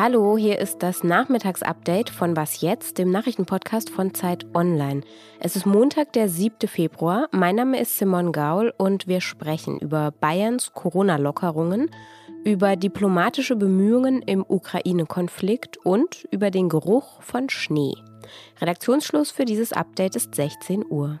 Hallo, hier ist das Nachmittagsupdate von Was jetzt, dem Nachrichtenpodcast von Zeit Online. Es ist Montag, der 7. Februar. Mein Name ist Simon Gaul und wir sprechen über Bayerns Corona-Lockerungen, über diplomatische Bemühungen im Ukraine-Konflikt und über den Geruch von Schnee. Redaktionsschluss für dieses Update ist 16 Uhr.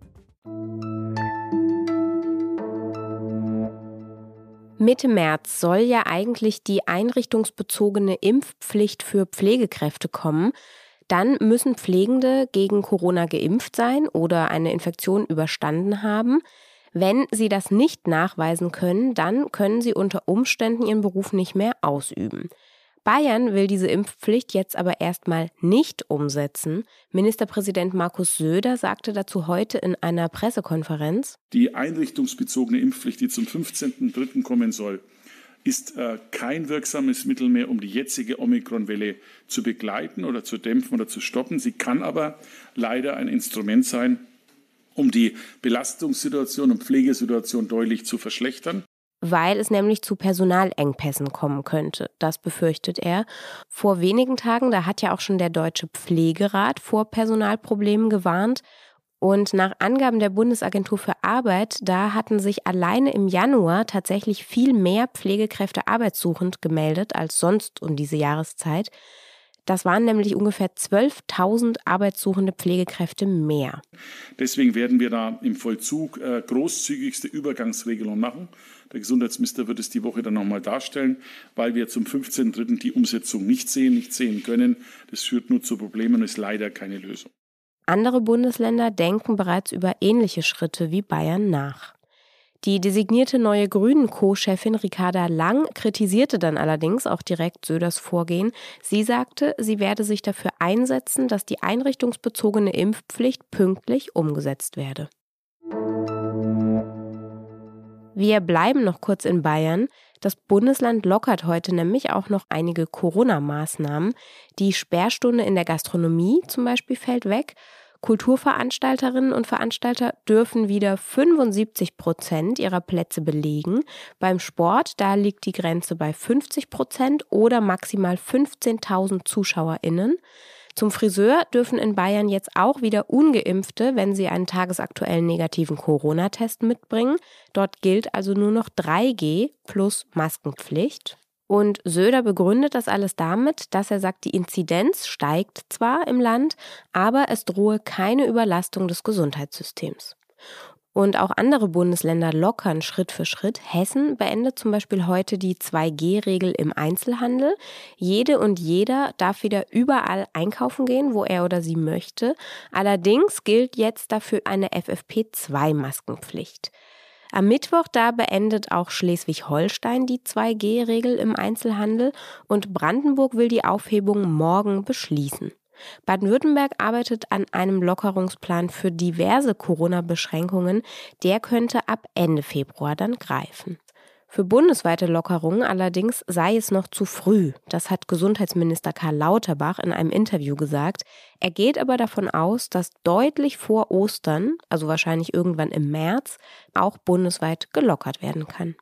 Mitte März soll ja eigentlich die einrichtungsbezogene Impfpflicht für Pflegekräfte kommen. Dann müssen Pflegende gegen Corona geimpft sein oder eine Infektion überstanden haben. Wenn sie das nicht nachweisen können, dann können sie unter Umständen ihren Beruf nicht mehr ausüben. Bayern will diese Impfpflicht jetzt aber erstmal nicht umsetzen. Ministerpräsident Markus Söder sagte dazu heute in einer Pressekonferenz. Die einrichtungsbezogene Impfpflicht, die zum 15.03. kommen soll, ist äh, kein wirksames Mittel mehr, um die jetzige Omikron-Welle zu begleiten oder zu dämpfen oder zu stoppen. Sie kann aber leider ein Instrument sein, um die Belastungssituation und Pflegesituation deutlich zu verschlechtern. Weil es nämlich zu Personalengpässen kommen könnte. Das befürchtet er. Vor wenigen Tagen, da hat ja auch schon der Deutsche Pflegerat vor Personalproblemen gewarnt. Und nach Angaben der Bundesagentur für Arbeit, da hatten sich alleine im Januar tatsächlich viel mehr Pflegekräfte arbeitssuchend gemeldet als sonst um diese Jahreszeit. Das waren nämlich ungefähr 12.000 arbeitssuchende Pflegekräfte mehr. Deswegen werden wir da im Vollzug äh, großzügigste Übergangsregelung machen. Der Gesundheitsminister wird es die Woche dann nochmal darstellen, weil wir zum 15.3. die Umsetzung nicht sehen, nicht sehen können. Das führt nur zu Problemen und ist leider keine Lösung. Andere Bundesländer denken bereits über ähnliche Schritte wie Bayern nach. Die designierte neue Grünen-Co-Chefin Ricarda Lang kritisierte dann allerdings auch direkt Söders Vorgehen. Sie sagte, sie werde sich dafür einsetzen, dass die einrichtungsbezogene Impfpflicht pünktlich umgesetzt werde. Wir bleiben noch kurz in Bayern. Das Bundesland lockert heute nämlich auch noch einige Corona-Maßnahmen. Die Sperrstunde in der Gastronomie zum Beispiel fällt weg. Kulturveranstalterinnen und Veranstalter dürfen wieder 75 Prozent ihrer Plätze belegen. Beim Sport, da liegt die Grenze bei 50 Prozent oder maximal 15.000 ZuschauerInnen. Zum Friseur dürfen in Bayern jetzt auch wieder ungeimpfte, wenn sie einen tagesaktuellen negativen Corona-Test mitbringen. Dort gilt also nur noch 3G plus Maskenpflicht. Und Söder begründet das alles damit, dass er sagt, die Inzidenz steigt zwar im Land, aber es drohe keine Überlastung des Gesundheitssystems. Und auch andere Bundesländer lockern Schritt für Schritt. Hessen beendet zum Beispiel heute die 2G-Regel im Einzelhandel. Jede und jeder darf wieder überall einkaufen gehen, wo er oder sie möchte. Allerdings gilt jetzt dafür eine FFP2-Maskenpflicht. Am Mittwoch da beendet auch Schleswig-Holstein die 2G-Regel im Einzelhandel und Brandenburg will die Aufhebung morgen beschließen. Baden-Württemberg arbeitet an einem Lockerungsplan für diverse Corona-Beschränkungen. Der könnte ab Ende Februar dann greifen. Für bundesweite Lockerungen allerdings sei es noch zu früh. Das hat Gesundheitsminister Karl Lauterbach in einem Interview gesagt. Er geht aber davon aus, dass deutlich vor Ostern, also wahrscheinlich irgendwann im März, auch bundesweit gelockert werden kann.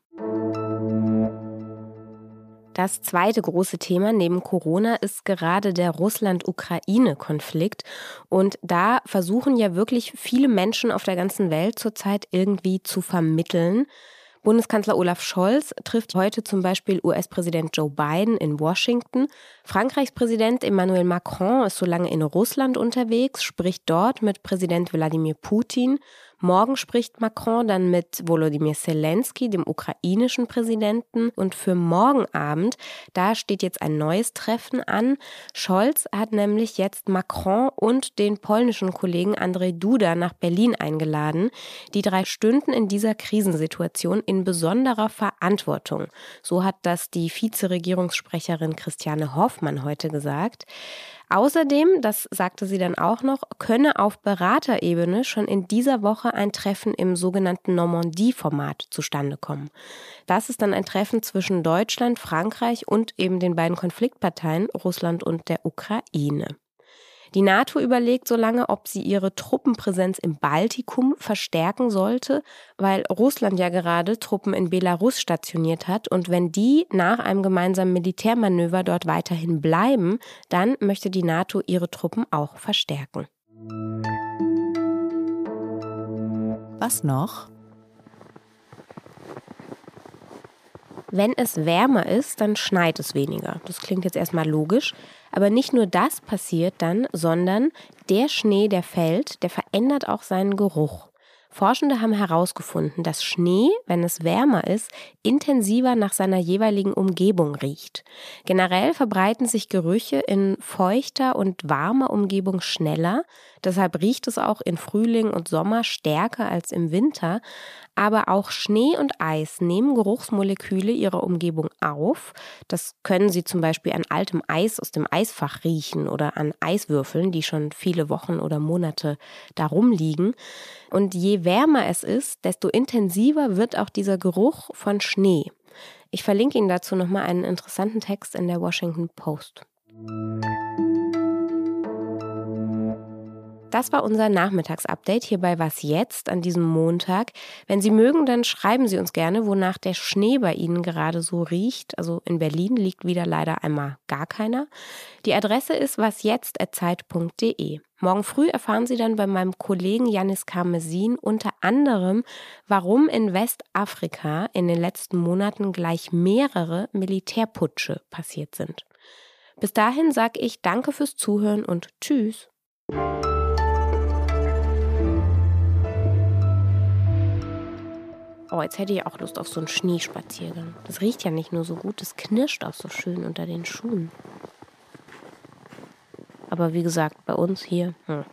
Das zweite große Thema neben Corona ist gerade der Russland-Ukraine-Konflikt. Und da versuchen ja wirklich viele Menschen auf der ganzen Welt zurzeit irgendwie zu vermitteln. Bundeskanzler Olaf Scholz trifft heute zum Beispiel US-Präsident Joe Biden in Washington. Frankreichs Präsident Emmanuel Macron ist so lange in Russland unterwegs, spricht dort mit Präsident Wladimir Putin. Morgen spricht Macron dann mit Volodymyr Zelensky, dem ukrainischen Präsidenten. Und für morgen Abend, da steht jetzt ein neues Treffen an. Scholz hat nämlich jetzt Macron und den polnischen Kollegen Andrzej Duda nach Berlin eingeladen. Die drei stünden in dieser Krisensituation in besonderer Verantwortung. So hat das die Vizeregierungssprecherin Christiane Hoffmann heute gesagt. Außerdem, das sagte sie dann auch noch, könne auf Beraterebene schon in dieser Woche ein Treffen im sogenannten Normandie-Format zustande kommen. Das ist dann ein Treffen zwischen Deutschland, Frankreich und eben den beiden Konfliktparteien Russland und der Ukraine. Die NATO überlegt so lange, ob sie ihre Truppenpräsenz im Baltikum verstärken sollte, weil Russland ja gerade Truppen in Belarus stationiert hat. Und wenn die nach einem gemeinsamen Militärmanöver dort weiterhin bleiben, dann möchte die NATO ihre Truppen auch verstärken. Was noch? Wenn es wärmer ist, dann schneit es weniger. Das klingt jetzt erstmal logisch. Aber nicht nur das passiert dann, sondern der Schnee, der fällt, der verändert auch seinen Geruch. Forschende haben herausgefunden, dass Schnee, wenn es wärmer ist, intensiver nach seiner jeweiligen Umgebung riecht. Generell verbreiten sich Gerüche in feuchter und warmer Umgebung schneller, deshalb riecht es auch in Frühling und Sommer stärker als im Winter, aber auch Schnee und Eis nehmen Geruchsmoleküle ihrer Umgebung auf. Das können Sie zum Beispiel an altem Eis aus dem Eisfach riechen oder an Eiswürfeln, die schon viele Wochen oder Monate darum liegen. Und je wärmer es ist, desto intensiver wird auch dieser Geruch von Schnee. Ich verlinke Ihnen dazu nochmal einen interessanten Text in der Washington Post. Das war unser Nachmittagsupdate hier bei Was jetzt an diesem Montag. Wenn Sie mögen, dann schreiben Sie uns gerne, wonach der Schnee bei Ihnen gerade so riecht. Also in Berlin liegt wieder leider einmal gar keiner. Die Adresse ist wasjetzt.zeit.de. Morgen früh erfahren Sie dann bei meinem Kollegen Janis Karmesin unter anderem, warum in Westafrika in den letzten Monaten gleich mehrere Militärputsche passiert sind. Bis dahin sage ich Danke fürs Zuhören und Tschüss. Oh, jetzt hätte ich auch Lust auf so einen Schneespaziergang. Das riecht ja nicht nur so gut, es knirscht auch so schön unter den Schuhen. Aber wie gesagt, bei uns hier, hm.